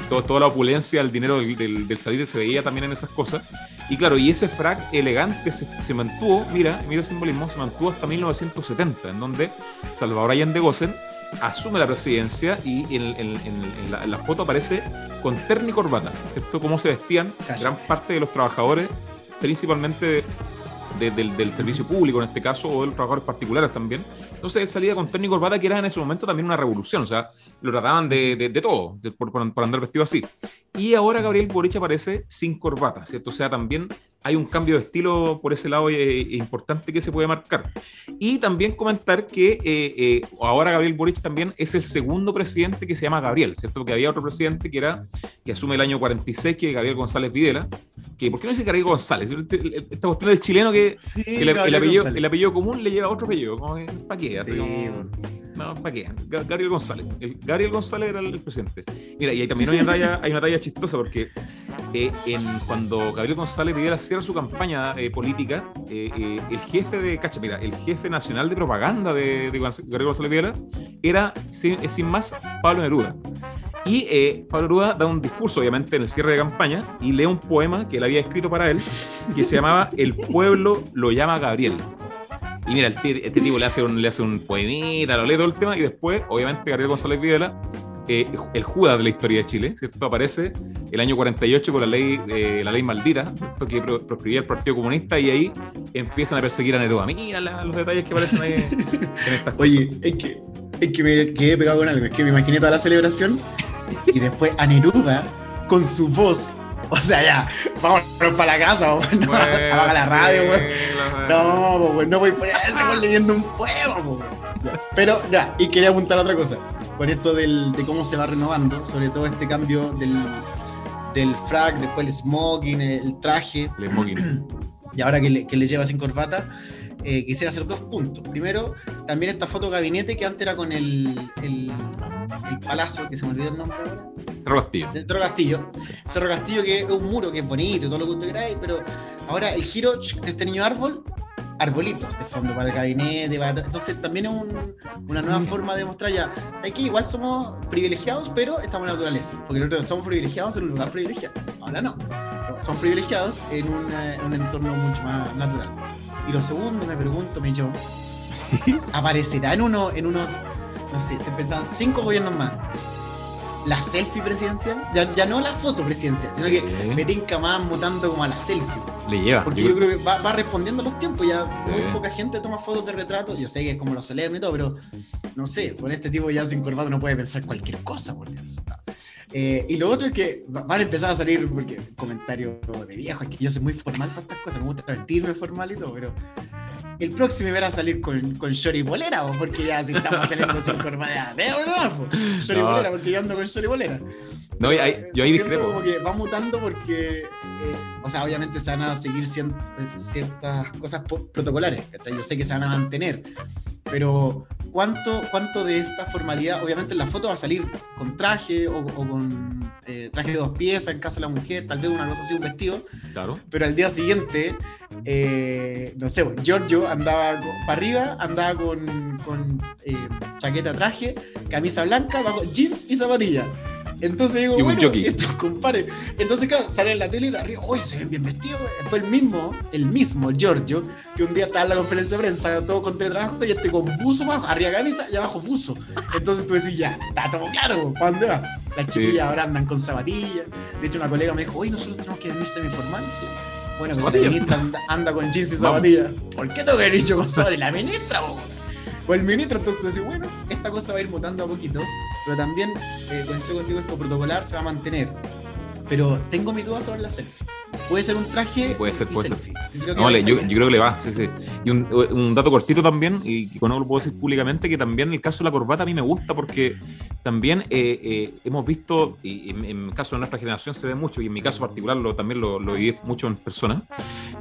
toda la opulencia, el dinero del, del, salir se veía también en esas cosas. Y claro, y ese frac elegante se, se mantuvo, mira, mira el simbolismo, se mantuvo hasta 1970, en donde Salvador Allende Gossen asume la presidencia y en, la, foto aparece con terno y corbata, ¿cierto? Cómo se vestían gran parte de los trabajadores, principalmente del, servicio público en este caso, o de los trabajadores particulares también. Entonces él salía con terno y corbata, que era en ese momento también una revolución, o sea, lo trataban de, todo, por, por, andar vestido así. Y ahora Gabriel Boric aparece sin corbata, ¿cierto? O sea, también hay un cambio de estilo por ese lado eh, importante que se puede marcar. Y también comentar que eh, eh, ahora Gabriel Boric también es el segundo presidente que se llama Gabriel, ¿cierto? Porque había otro presidente que era, que asume el año 46, que es Gabriel González Videla, que ¿por qué no dice Gabriel González? Esta cuestión del chileno que, el, apellido, el, apellido, común le lleva otro apellido, ¿para qué? ¿Para qué? Gabriel González. El, Gabriel González era el, presidente. Mira, y ahí también hay una talla, chistosa porque en, cuando Gabriel González Videla cierra su campaña eh, política, eh, eh, el jefe de, mira, el jefe nacional de propaganda de, Gabriel González Videla era, sin, más, Pablo Neruda. Y Pablo Neruda da un discurso, obviamente, en el cierre de campaña y lee un poema que él había escrito para él, que se llamaba El pueblo lo llama Gabriel. Y mira, este, tipo le hace, un, le hace un poemita, lo lee todo el tema y después, obviamente, Gabriel González Videla el Judas de la historia de Chile, ¿cierto? Aparece el año 48 con la ley, eh, la ley maldita, que proscribía el Partido Comunista y ahí empiezan a perseguir a Neruda. Mira los detalles que aparecen ahí en estas Oye, es que, es que me quedé pegado con algo, es que me imaginé toda la celebración y después a Neruda con su voz o sea, ya, vámonos para la casa, no, apaga la radio, güey. No, no voy por eso, leyendo un poema, Pero, ya, y quería apuntar otra cosa con esto del, de cómo se va renovando, sobre todo este cambio del, del frac, después el smoking, el traje. El smoking. Y ahora que le, que le lleva sin corbata, eh, quisiera hacer dos puntos. Primero, también esta foto gabinete que antes era con el, el, el palacio, que se me olvidó el nombre ahora. Cerro Castillo. Cerro Castillo. Cerro Castillo que es un muro que es bonito y todo lo que usted queráis, pero ahora el giro de este niño árbol arbolitos de fondo para el gabinete. Entonces también es una nueva forma de mostrar ya. Hay que igual somos privilegiados, pero estamos en la naturaleza. Porque nosotros somos privilegiados en un lugar privilegiado. Ahora no. Somos privilegiados en, un entorno mucho más natural. Y lo segundo, me pregunto, me yo, ¿aparecerá en uno, en uno, no sé, estoy pensando, cinco gobiernos más? La selfie presidencial, ya, no la foto presidencial, sino que me tinca más mutando como a la selfie. Le lleva. Porque yo, creo que va, va, respondiendo a los tiempos, ya muy poca gente toma fotos de retrato, yo sé que es como los solemnes y todo, pero no sé, con este tipo ya sin corbata no puede pensar cualquier cosa, por Dios. Eh, y lo otro es que van a empezar a salir, porque comentarios de viejo, es que yo soy muy formal para estas cosas, me gusta vestirme formal y todo, pero el próximo me a salir con, con short bolera, porque ya si estamos saliendo sin corbata, ¿veo no? Short y bolera, porque yo ando con short y bolera. No, yo ahí discrepo. Como que va mutando porque, eh, o sea, obviamente se van a seguir eh, ciertas cosas protocolares, yo sé que se van a mantener, pero ¿cuánto, cuánto de esta formalidad, obviamente en la foto va a salir con traje o, con eh, traje de dos piezas en caso de la mujer, tal vez una cosa así, un vestido, claro. pero al día siguiente, no sé, Giorgio andaba para arriba, andaba con, con chaqueta, traje, camisa blanca, bajo jeans y zapatillas. Entonces digo, bueno, estos compadres. Entonces, claro, sale en la tele y de arriba, uy, se ven bien vestidos. Fue el mismo, el mismo Giorgio, que un día estaba en la conferencia de prensa, todo con teletrabajo, y este con buzo abajo, arriba camisa y abajo buzo. Entonces tú decís, ya, está todo claro, ¿para dónde va? Las chiquillas ahora andan con zapatillas. De hecho, una colega me dijo, oye, nosotros tenemos que venir semiformales. ¿sí? Bueno, pues la ministra anda, con jeans y zapatillas. ¿Por qué tengo que venir yo con zapatillas? La ministra, o el ministro. Entonces, decís, bueno, esta cosa va a ir mutando a poquito, pero también, eh, coincido contigo, esto protocolar se va a mantener. Pero tengo mi duda sobre la selfie. Puede ser un traje. Puede ser, puede ser. Yo creo, que yo, creo que le va, sí, sí. Y un, dato cortito también, y no lo puedo decir públicamente, que también el caso de la corbata a mí me gusta porque también eh, eh, hemos visto, y en, el caso de nuestra generación se ve mucho, y en mi caso particular lo, también lo, lo viví mucho en persona,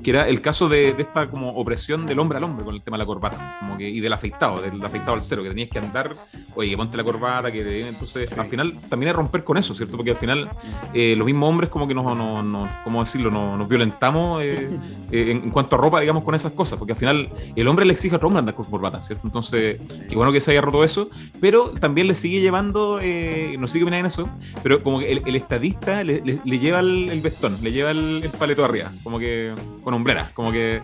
que era el caso de, esta como opresión del hombre al hombre con el tema de la corbata, como que, y del afeitado, del afeitado al cero, que tenías que andar, oye, ponte la corbata, que entonces al final también es romper con eso, ¿cierto? Porque al final eh, los mismos hombres como que nos, no, ¿cómo decirlo? Nos, violentamos eh, eh, en, cuanto a ropa, digamos, con esas cosas, porque al final el hombre le exige a otro hombre andar con corbata, ¿cierto? Entonces, qué bueno que se haya roto eso, pero también le sigue llevando, no sigue en eso, pero como que el, estadista le, lleva el, vestón, le lleva el, paleto arriba, como que con hombreras, como que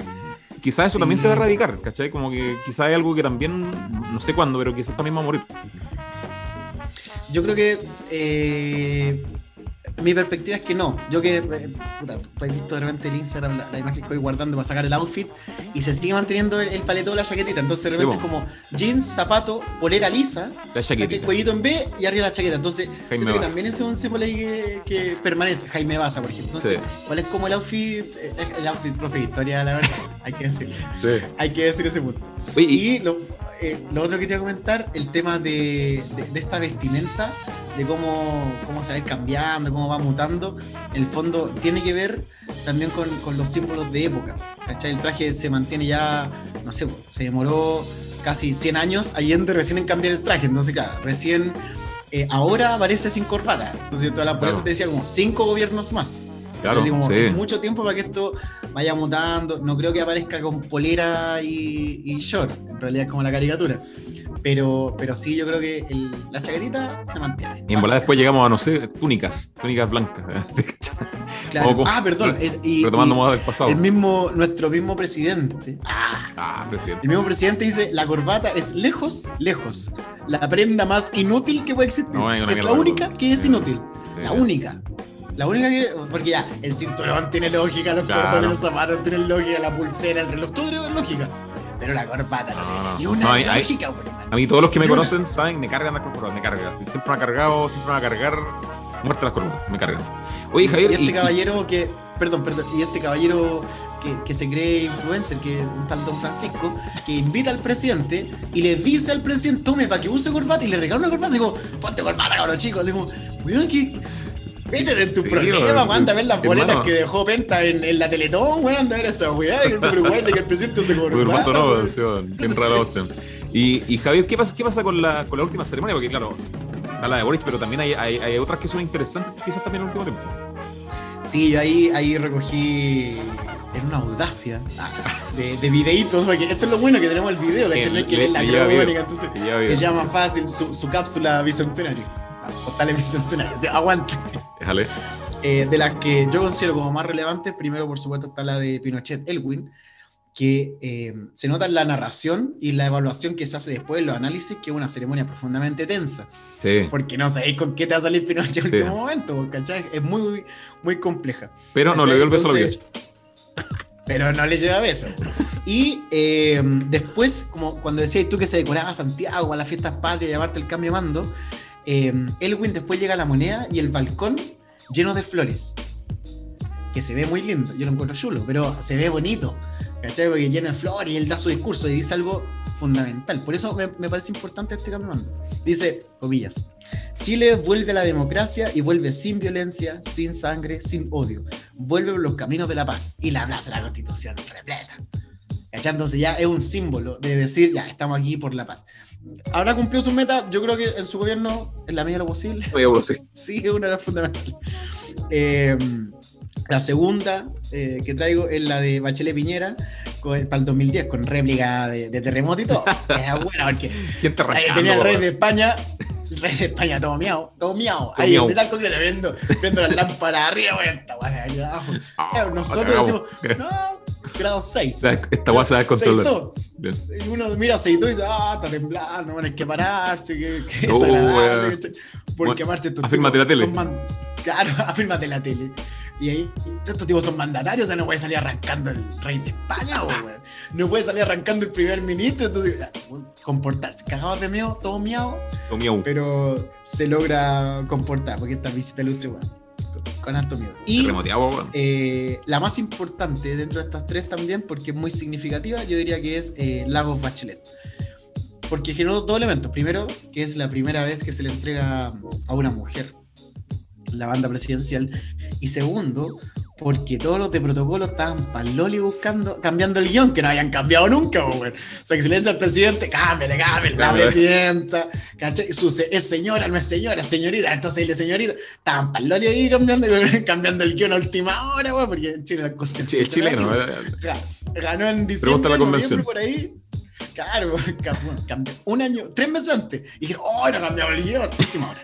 quizás eso también se va a erradicar, ¿cachai? Como que quizás hay algo que también, no sé cuándo, pero quizás también va a morir. Yo creo que eh, mi perspectiva es que no. Yo que, eh, puta, tú has visto de repente el Instagram, la, imagen que estoy guardando para sacar el outfit y se sigue manteniendo el, paletón de la chaquetita. Entonces de repente es como jeans, zapato, polera lisa, la cuellito en B y arriba la chaqueta. Entonces, que también es un símbolo ahí que, permanece. Jaime Baza, por ejemplo. Entonces, ¿cuál es como el outfit? Eh, el outfit profe historia, la verdad. Hay que decirlo. Sí. Hay que decir ese punto. y lo, eh, lo otro que te iba a comentar, el tema de, de, esta vestimenta, de cómo, cómo se va cambiando, cómo va mutando, en el fondo tiene que ver también con, con, los símbolos de época. ¿cachai? El traje se mantiene ya, no sé, se demoró casi 100 años allende recién en cambiar el traje. Entonces, claro, recién eh, ahora aparece sin corbata. Entonces, toda la, por eso te decía como cinco gobiernos más. Claro, Es mucho tiempo para que esto vaya mutando. No creo que aparezca con polera y, short, en realidad es como la caricatura. Pero, pero sí, yo creo que la chaquetita se mantiene. Y en volada después llegamos a, no sé, túnicas, túnicas blancas. claro. ah, perdón. y, retomando moda del pasado. El mismo, nuestro mismo presidente. Ah, ah, presidente. El mismo presidente dice: la corbata es lejos, lejos. La prenda más inútil que puede existir. es la única que es inútil. la única. La única que. Porque ya, el cinturón tiene lógica, los cordones, los zapatos tienen lógica, la pulsera, el reloj, todo tiene lógica. Pero la corbata no, tiene. una lógica, A mí todos los que me conocen saben, me cargan las corbatas, me cargan. Siempre me ha cargado, siempre me va a cargar. Muertas las corbatas, me cargan. Oye, Javier. Y este caballero que. Perdón, perdón. Y este caballero que, que, se cree influencer, que es un tal Don Francisco, que invita al presidente y le dice al presidente, tome para que use corbata y le regala una corbata. Digo, ponte corbata, cabrón, chicos. Digo, que Vete de tu problema, anda a ver las boletas que dejó Penta en, en la Teletón, weón, anda a ver esa weá, que te preocupes de que el presidente se corta. no, bien rara Y, y Javier, ¿qué pasa, qué pasa con, la, con la última ceremonia? Porque claro, está la de Boris, pero también hay, hay, hay otras que son interesantes quizás también en el último tiempo. Sí, yo ahí, ahí recogí en una audacia de, de videitos, porque esto es lo bueno que tenemos el video, ¿cachai? Que es la crónica, entonces se llama fácil su, su cápsula bicentenaria. Postales bicentenarias, aguante. Eh, de las que yo considero como más relevantes, primero por supuesto está la de Pinochet Elwin, que eh, se nota en la narración y la evaluación que se hace después, los análisis, que es una ceremonia profundamente tensa. Porque no sabéis con qué te va a salir Pinochet en el último momento, ¿cachai? Es muy, muy compleja. Pero no le dio el beso a la Pero no le lleva beso. Y eh, después, como cuando decías tú que se decoraba Santiago a las fiestas patrias, llevarte el cambio de mando, Elwin después llega a la moneda y el balcón lleno de flores. Que se ve muy lindo, yo lo encuentro chulo, pero se ve bonito. ¿Cachai? Porque lleno de flores y él da su discurso y dice algo fundamental. Por eso me, parece importante este cambio. Dice, comillas, Chile vuelve a la democracia y vuelve sin violencia, sin sangre, sin odio. Vuelve por los caminos de la paz y la abraza la constitución repleta. ¿Cachai? ya es un símbolo de decir, ya, estamos aquí por la paz. Ahora cumplió su meta, yo creo que en su gobierno, en la medida de lo posible. sí, es una de las fundamentales. Em, la segunda eh, que traigo es la de Bachelet Piñera para el 2010, con réplica de, terremoto y todo. es buena porque tenía el rey de España, el rey de España todo miau, todo miau. Ahí en metal concreto viendo, viendo las lámparas arriba, bueno, abajo. Ah, nosotros decimos, no, grado 6. Esta guasa se va a descontrolar. Y uno mira aceitó y dice, ah, está temblando, bueno, hay que pararse, que, que es agradable. Porque aparte estos afírmate la tele. Claro, afírmate la tele. Y ahí, estos tipos son mandatarios, o sea, no puede salir arrancando el rey de España, o, No puede salir arrancando el primer ministro, entonces, comportarse. Cagados de miedo, todo miau. Todo miau. Pero se logra comportar, porque esta visita ilustre, bueno con harto miedo. Y eh, la más importante dentro de estas tres también, porque es muy significativa, yo diría que es eh, Lagos Bachelet. Porque generó dos elementos. Primero, que es la primera vez que se le entrega a una mujer la banda presidencial. Y segundo, porque todos los de protocolo estaban paloli buscando, cambiando el guion, que no habían cambiado nunca, güey. Su excelencia al presidente, cámbiale, cámbiale, la presidenta, ¿cachai? Su, es señora, no es señora, es señorita, entonces dile señorita, estaban paloli ahí cambiando, cambiando el guion a última hora, güey, porque en Chile la constitución. Sí, chileno, Ganó en diciembre, la convención. por ahí. Claro, cambió un año, tres meses antes. Y dije, oh, no cambiado el guion, última hora.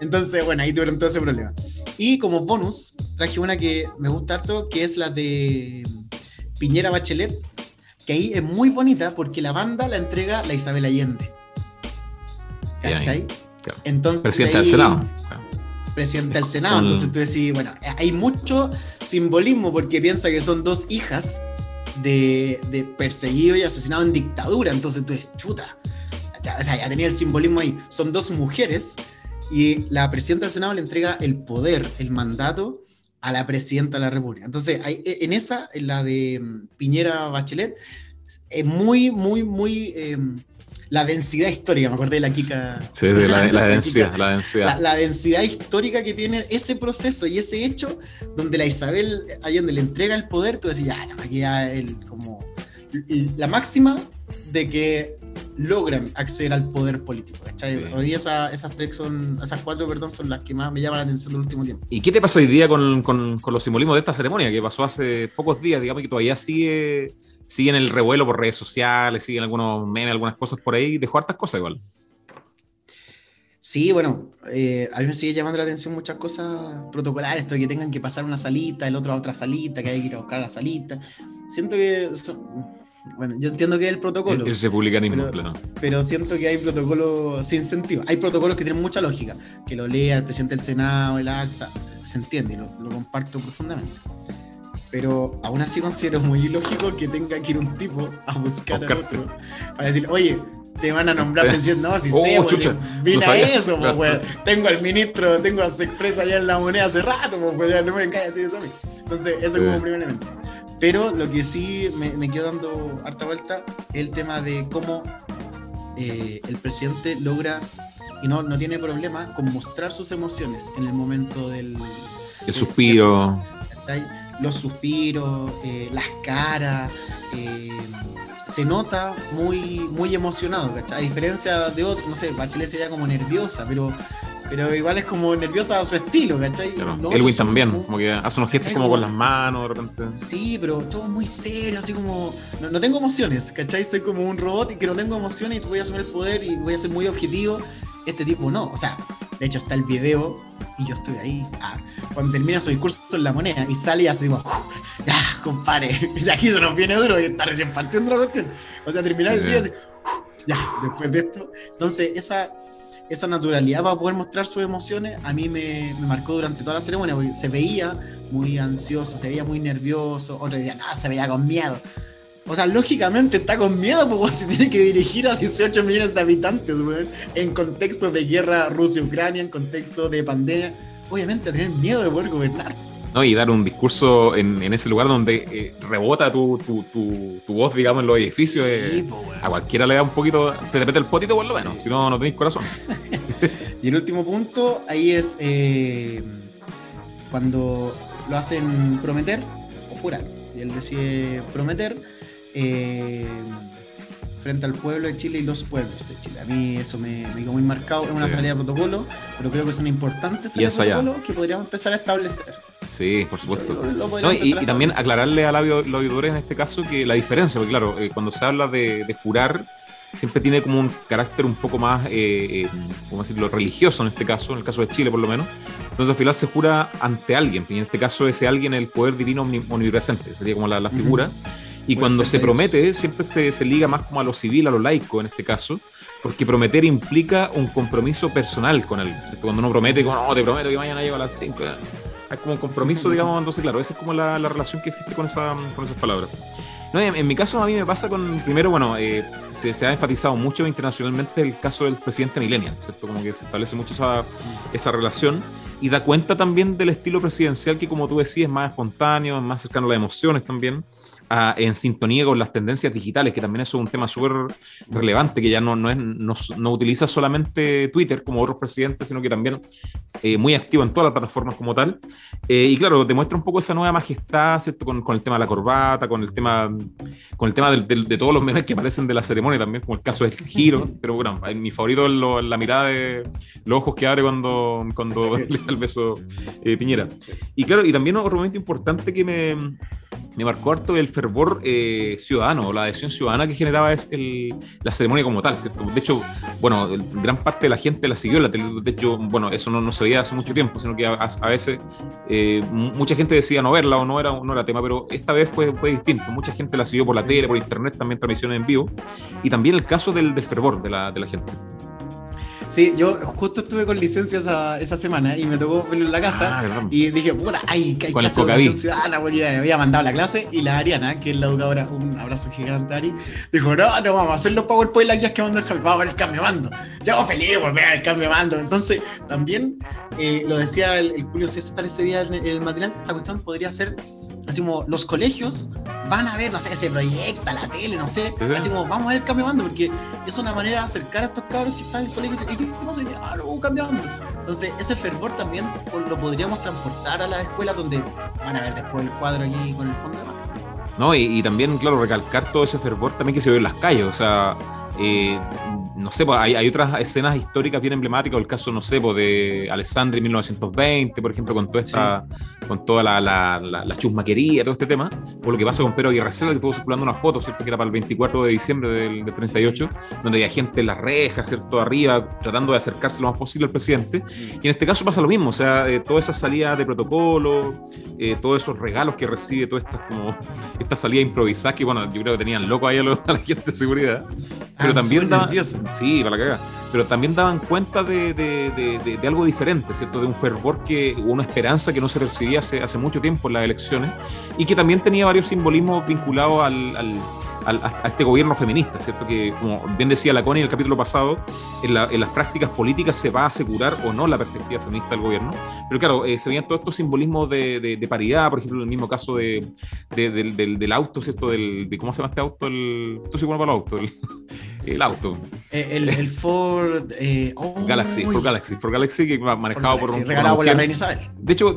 Entonces, bueno, ahí tuvieron todo ese problema. Y como bonus, traje una que me gusta harto, que es la de Piñera Bachelet, que ahí es muy bonita porque la banda la entrega la Isabel Allende. ¿Cachai? Entonces, presidente del Senado. Presidente del Senado. Entonces tú decís, bueno, hay mucho simbolismo porque piensa que son dos hijas de, de perseguido y asesinado en dictadura. Entonces tú dices, chuta. o sea, ya tenía el simbolismo ahí. Son dos mujeres y la presidenta del Senado le entrega el poder, el mandato a la presidenta de la República. Entonces, hay, e, en esa, en la de mm, Piñera Bachelet, es muy, muy, muy... Em, la densidad histórica, me acordé de la Kika. Sí, de la, densidad, la, densidad. La, densidad histórica que tiene ese proceso y ese hecho, donde la Isabel Allende le entrega el poder, tú decís, ya, no, aquí ya el, como la máxima de que logran acceder al poder político. Hoy esas tres son, esas cuatro, perdón, son las que más me llaman la atención del último tiempo. ¿Y qué te pasó hoy día con, con, los simbolismos de esta ceremonia que pasó hace pocos días? Digamos que todavía sigue, sigue en el revuelo por redes sociales, siguen algunos memes, algunas cosas por ahí, dejó hartas cosas igual. Sí, bueno, eh, a mí me sigue llamando la atención muchas cosas protocolares, esto de que tengan que pasar una salita, el otro a otra salita, que hay que ir a buscar la salita. Siento que bueno, yo entiendo que es el protocolo. Es republicanismo, pero, claro. Pero siento que hay protocolos sin sentido. Hay protocolos que tienen mucha lógica. Que lo lea el presidente del Senado, el acta, se entiende y lo, comparto profundamente. Pero aún así considero muy ilógico que tenga que ir un tipo a buscar a otro para decir, oye, te van a nombrar presidente. No, si oh, sé, mira eso, pues, Tengo al ministro, tengo a su expresa allá en la moneda hace rato, pues, ya no me venga a decir eso a mí. Entonces, eso como primer elemento. Pero lo que sí me, me quedo dando harta vuelta es el tema de cómo eh, el presidente logra y no, no tiene problema con mostrar sus emociones en el momento del... El suspiro. Los suspiros, eh, las caras. Eh, se nota muy, muy emocionado, ¿cachai? A diferencia de otros, no sé, Bachelet se veía como nerviosa, pero pero igual es como nerviosa a su estilo, ¿cachai? Elwin también, como, que hace unos gestos como, con las manos de repente. Sí, pero todo muy serio, así como. No, tengo emociones, ¿cachai? Soy como un robot y que no tengo emociones y voy a asumir el poder y voy a ser muy objetivo. Este tipo no, o sea, de hecho está el video y yo estoy ahí. Ah, cuando termina su discurso en la moneda y sale y así, ya, compadre, de aquí se nos viene duro y está recién partiendo la cuestión. O sea, terminar el día así, ya, después de esto. Entonces, esa esa naturalidad para poder mostrar sus emociones, a mí me, marcó durante toda la ceremonia, porque se veía muy ansioso, se veía muy nervioso, otro día, no, se veía con miedo. O sea, lógicamente está con miedo porque se tiene que dirigir a 18 millones de habitantes, en contexto de guerra Rusia-Ucrania, en contexto de pandemia. Obviamente, a tener miedo de poder gobernar. ¿no? Y dar un discurso en, ese lugar donde eh, rebota tu, voz, digamos, en los edificios. Eh, a cualquiera le da un poquito, se te mete el potito por lo menos, si no, no tenéis corazón. y el último punto ahí es eh, cuando lo hacen prometer o jurar. Y él decide prometer frente al pueblo de Chile y los pueblos de Chile. A mí eso me, me quedó muy marcado. Es una salida de protocolo, pero creo que es una importante salida de protocolo que podríamos empezar a establecer. Sí, por supuesto. y, también aclararle a los oidores en este caso que la diferencia, porque claro, eh, cuando se habla de, jurar, siempre tiene como un carácter un poco más, eh, eh, ¿cómo decirlo?, religioso en este caso, en el caso de Chile por lo menos. Entonces al final se jura ante alguien, y en este caso ese alguien el poder divino omnipresente, sería como la, figura. Y cuando se promete, siempre se, se, liga más como a lo civil, a lo laico en este caso, porque prometer implica un compromiso personal con alguien. Cuando uno promete, como, no, te prometo que mañana llego a las 5, hay como un compromiso, digamos, entonces claro, esa es como la, la relación que existe con, esa, con esas palabras. No, en, mi caso a mí me pasa con, primero, bueno, eh, se, se, ha enfatizado mucho internacionalmente el caso del presidente Millennial, ¿cierto? Como que se establece mucho esa, esa relación y da cuenta también del estilo presidencial que, como tú decías, es más espontáneo, es más cercano a las emociones también. En sintonía con las tendencias digitales, que también eso es un tema súper relevante, que ya no, no, es, no, utiliza solamente Twitter como otros presidentes, sino que también eh, muy activo en todas las plataformas como tal. Eh, y claro, demuestra un poco esa nueva majestad, ¿cierto? Con, con el tema de la corbata, con el tema, con el tema de, todos los memes que aparecen de la ceremonia, también como el caso del giro, pero bueno, mi favorito es la mirada de los ojos que abre cuando, cuando le da el beso eh, Piñera. Y claro, y también otro momento importante que me, me marcó harto el fervor eh, ciudadano, la adhesión ciudadana que generaba es el, la ceremonia como tal, ¿cierto? De hecho, bueno, gran parte de la gente la siguió la tele, de hecho, bueno, eso no, no se veía hace mucho tiempo, sino que a, veces eh, mucha gente decía no verla o no era, no era tema, pero esta vez fue, fue distinto, mucha gente la siguió por la tele, por internet, también transmisiones en vivo, y también el caso del, del fervor de la, de la gente. Sí, yo justo estuve con licencia esa, esa semana y me tocó verlo en la casa ah, y dije, puta, ay, hay que hacer educación ciudadana, porque había mandado la clase y la Ariana, que es la educadora, un abrazo gigante Ari, dijo, no, no vamos a hacer los PowerPoint las guías que mandó el cambio, vamos a ver el cambio mando. Llego feliz por ver el cambio mando. Entonces, también eh, lo decía el, Julio César ese día en el, material, esta cuestión podría ser así como los colegios van a ver, no sé, se proyecta la tele, no sé, así como vamos a ver el cambio mando, porque es una manera de acercar a estos cabros que están en el colegio y que no sé, ah, no, cambio mando. Entonces, ese fervor también lo podríamos transportar a las escuelas donde van a ver después el cuadro allí con el fondo de mano. No, y, y también, claro, recalcar todo ese fervor también que se ve en las calles, o sea, eh, no sé, pues, hay, otras escenas históricas bien emblemáticas, el caso, no sé, pues, de Alessandri en 1920, por ejemplo, con toda esta, con toda la, la, chusmaquería, todo este tema, o lo que pasa con Pedro Aguirre que estuvo circulando una foto, ¿cierto? Que era para el 24 de diciembre del, 38, donde había gente en las rejas, ¿cierto? Arriba, tratando de acercarse lo más posible al presidente. Mm. Y en este caso pasa lo mismo, o sea, eh, toda esa salida de protocolo, eh, todos esos regalos que recibe, toda esta, como, esta salida improvisada, que bueno, yo creo que tenían loco ahí a, la gente de seguridad. Pero ah, también sí, para la Pero también daban cuenta de, de, de, algo diferente, ¿cierto? De un fervor que, una esperanza que no se percibía hace, hace mucho tiempo en las elecciones y que también tenía varios simbolismos vinculados al, al a, este gobierno feminista, ¿cierto? Que, como bien decía la en el capítulo pasado, en, las prácticas políticas se va a asegurar o no la perspectiva feminista del gobierno. Pero claro, eh, se veían todos estos simbolismos de, paridad, por ejemplo, en el mismo caso de, del, auto, ¿cierto? Del, de, ¿Cómo se llama este auto? El, tú sí bueno para el auto. El, auto. Eh, el, Ford eh, Galaxy, Ford Galaxy, Ford Galaxy que manejado por un. Regalado por la reina Isabel. De hecho,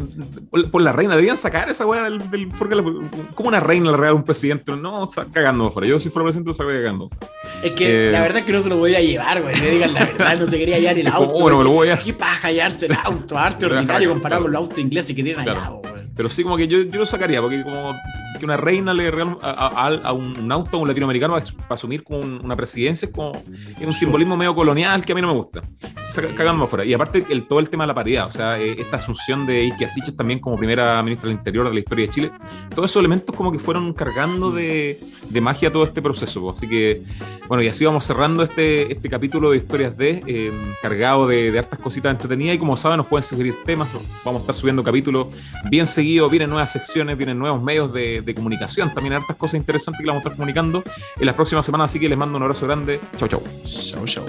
por, la reina, debían sacar esa weá del, Ford Galaxy. ¿Cómo una reina le regala un presidente? No, está cagando yo si fuera presidente lo estaría cagando. Es que la verdad es que no se lo podía llevar, güey. Le digan la verdad, no se quería hallar el auto. Bueno, lo voy a... ¿Qué paja hallarse el auto? Arte ordinario comparado con los autos ingleses que tienen allá, güey. Pero sí, como que yo, yo lo sacaría, porque como que una reina le regala a, un, auto a un latinoamericano para asumir como una presidencia es como un simbolismo medio colonial que a mí no me gusta. Cagando afuera. Y aparte, el, todo el tema de la paridad, o sea, eh, esta asunción de Ike Asiches también como primera ministra del Interior de la historia de Chile, todos esos elementos como que fueron cargando de, de magia todo este proceso. Así que, bueno, y así vamos cerrando este, este capítulo de Historias de, eh, cargado de, de hartas cositas entretenidas. Y como saben, nos pueden seguir temas, vamos a estar subiendo capítulos bien seguidos, vienen nuevas secciones, vienen nuevos medios de de comunicación. También hay hartas cosas interesantes que la vamos a estar comunicando en las próximas semanas. Así que les mando un abrazo grande. Chau, chau. Chau, chau.